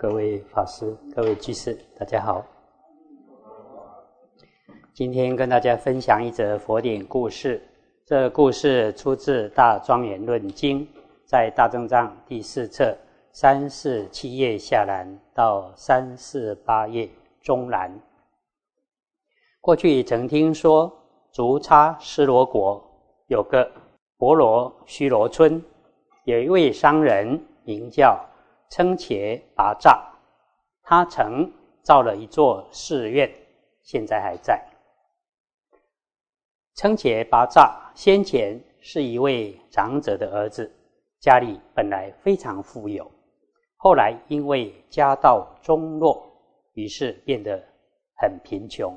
各位法师、各位居士，大家好。今天跟大家分享一则佛典故事。这故事出自《大庄严论经》，在大正藏第四册三四七页下栏到三四八页中栏。过去曾听说，竹叉斯罗国有个婆罗须罗村，有一位商人名叫称伽拔吒，他曾造了一座寺院，现在还在。称伽拔吒先前是一位长者的儿子，家里本来非常富有，后来因为家道中落，于是变得很贫穷。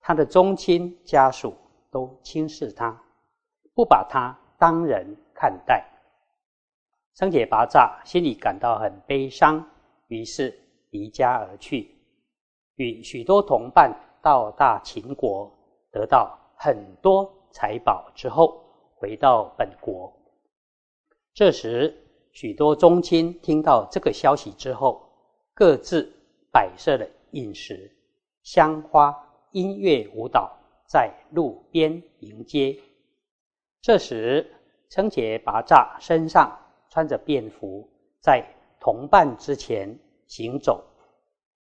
他的宗亲家属都轻视他，不把他当人看待。称伽拔吒心里感到很悲伤，于是离家而去，与许多同伴到大秦国，得到。很多财宝之后，回到本国。这时，许多宗亲听到这个消息之后，各自摆设了饮食、香花、音乐、舞蹈，在路边迎接。这时，称杰拔吒身上穿着便服，在同伴之前行走，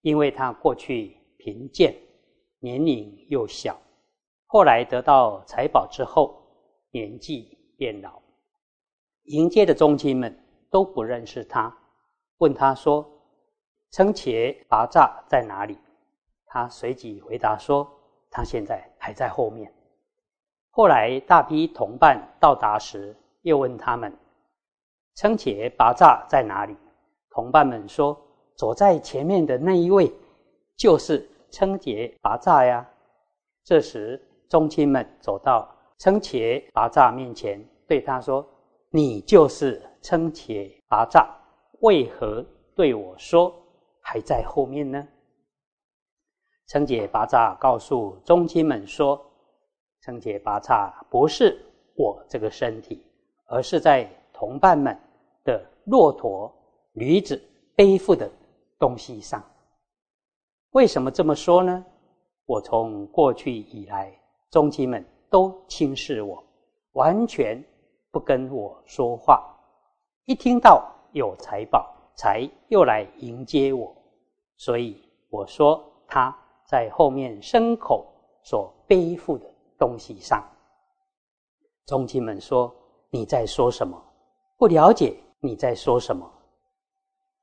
因为他过去贫贱，年龄又小。后来得到财宝之后，年纪变老，迎接的宗亲们都不认识他，问他说：“称伽拔吒在哪里？”他随即回答说：“他现在还在后面。”后来大批同伴到达时，又问他们：“称伽拔吒在哪里？”同伴们说：“走在前面的那一位，就是称伽拔吒呀。”这时。宗亲们走到称伽拔吒面前，对他说：“你就是称伽拔吒，为何对我说还在后面呢？”称伽拔吒告诉宗亲们说：“称伽拔吒不是我这个身体，而是在同伴们的骆驼、驴子背负的东西上。为什么这么说呢？我从过去以来。”宗亲们都轻视我，完全不跟我说话。一听到有财宝，才又来迎接我。所以我说他在后面牲口所背负的东西上。宗亲们说：“你在说什么？不了解你在说什么。”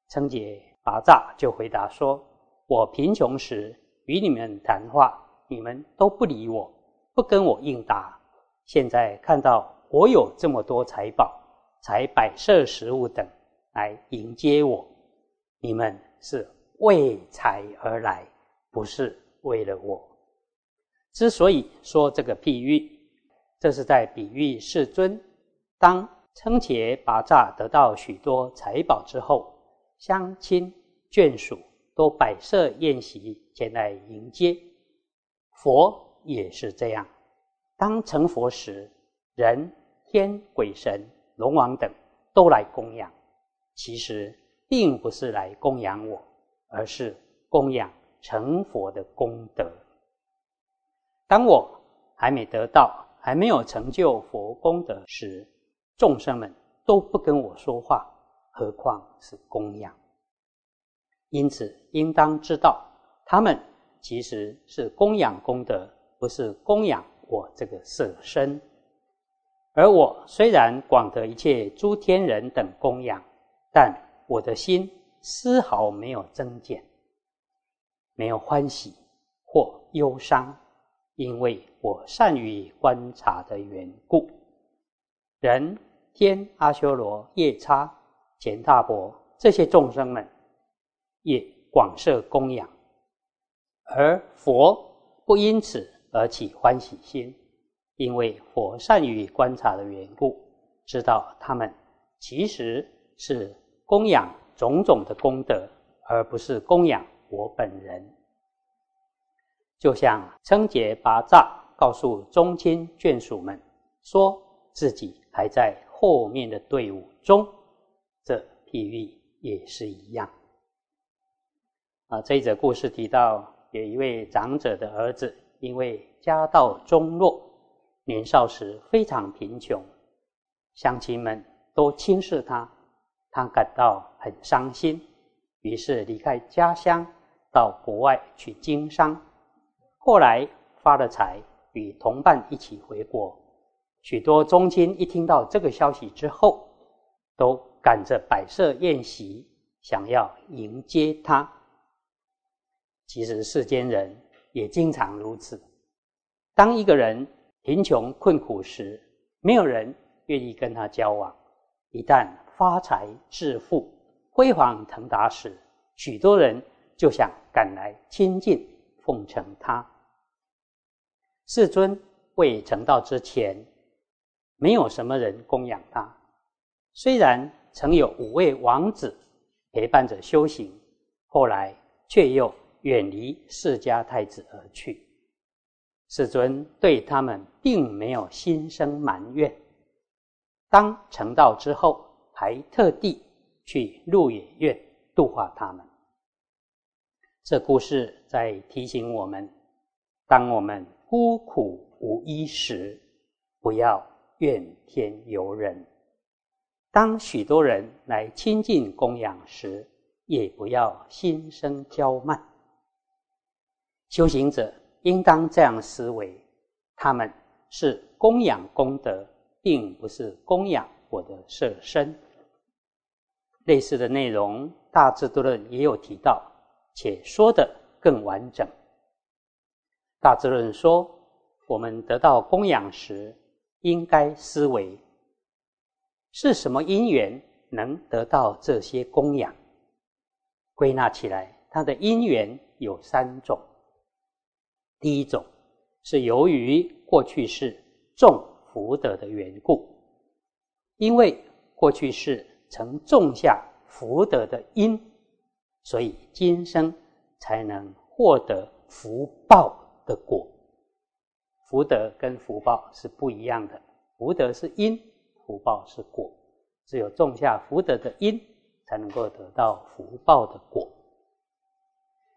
称杰拔吒就回答说：“我贫穷时与你们谈话，你们都不理我。”不跟我应答。现在看到我有这么多财宝，才摆设食物等来迎接我。你们是为财而来，不是为了我。之所以说这个譬喻，这是在比喻世尊。当称伽拔吒得到许多财宝之后，乡亲眷属都摆设宴席前来迎接佛。也是这样，当成佛时，人、天、鬼神、龙王等都来供养，其实并不是来供养我，而是供养成佛的功德。当我还没得到、还没有成就佛功德时，众生们都不跟我说话，何况是供养？因此，应当知道，他们其实是供养功德。不是供养我这个色身，而我虽然广得一切诸天人等供养，但我的心丝毫没有增减，没有欢喜或忧伤，因为我善于观察的缘故。人天阿修罗夜叉乾大伯这些众生们，也广设供养，而佛不因此。而起欢喜心，因为佛善于观察的缘故，知道他们其实是供养种种的功德，而不是供养我本人。就像称劫拔吒告诉宗亲眷属们，说自己还在后面的队伍中，这譬喻也是一样。啊，这一则故事提到，有一位长者的儿子，因为家道中落，年少时非常贫穷，乡亲们都轻视他，他感到很伤心，于是离开家乡，到国外去经商。后来发了财，与同伴一起回国。许多宗亲一听到这个消息之后，都赶着摆设宴席，想要迎接他。其实世间人也经常如此。当一个人贫穷困苦时，没有人愿意跟他交往；一旦发财致富、辉煌腾达时，许多人就想赶来亲近、奉承他。世尊未成道之前。没有什么人供养他，虽然曾有五位王子陪伴着修行，后来却又远离释迦太子而去。世尊对他们并没有心生埋怨，当成道之后，还特地去鹿野苑度化他们。这故事在提醒我们：当我们孤苦无依时，不要。怨天尤人。当许多人来亲近供养时，也不要心生骄慢。修行者应当这样思维：他们是供养功德，并不是供养我的色身。类似的内容，《大智度论》也有提到，且说的更完整。《大智论》说，我们得到供养时，应该思维是什么因缘能得到这些供养？归纳起来，它的因缘有三种。第一种是由于过去世种福德的缘故，因为过去世曾种下福德的因，所以今生才能获得福报的果。福德跟福报是不一样的，福德是因，福报是果。只有种下福德的因，才能够得到福报的果。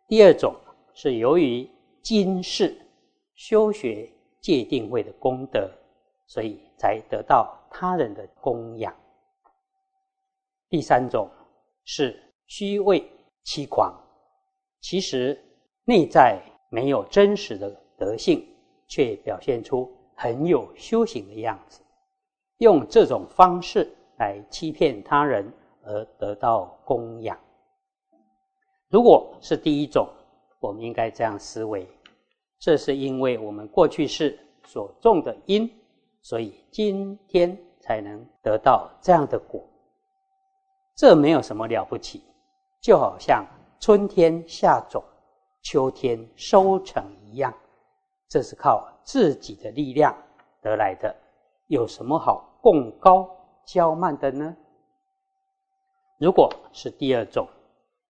第二种是由于今世修学戒定慧的功德，所以才得到他人的供养。第三种是虚伪欺狂，其实内在没有真实的德性。却表现出很有修行的样子，用这种方式来欺骗他人而得到供养。如果是第一种，我们应该这样思维：这是因为我们过去世所种的因，所以今天才能得到这样的果。这没有什么了不起，就好像春天下种，秋天收成一样。这是靠自己的力量得来的，有什么好贡高骄慢的呢？如果是第二种，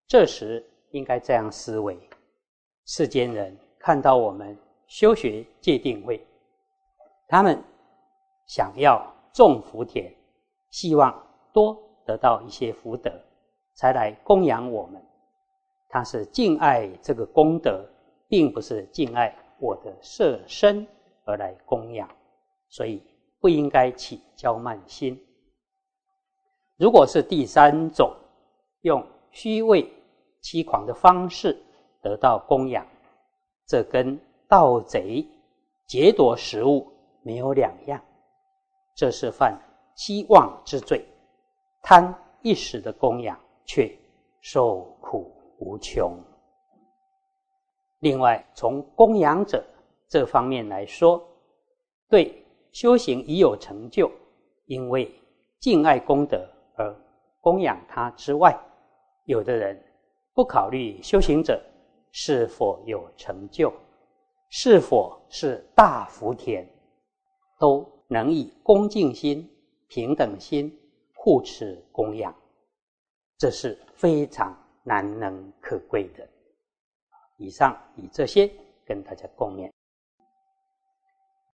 这时应该这样思维：世间人看到我们修学戒定慧，他们想要种福田，希望多得到一些福德，才来供养我们。他是敬爱这个功德，并不是敬爱。我的色身而来供养，所以不应该起骄慢心。如果是第三种，用虚伪欺狂的方式得到供养，这跟盗贼劫夺食物没有两样，这是犯希望之罪，贪一时的供养，却受苦无穷。另外，从供养者这方面来说，对修行已有成就，因为敬爱功德而供养他之外，有的人不考虑修行者是否有成就，是否是大福田，都能以恭敬心、平等心护持供养，这是非常难能可贵的。以上以这些跟大家共勉。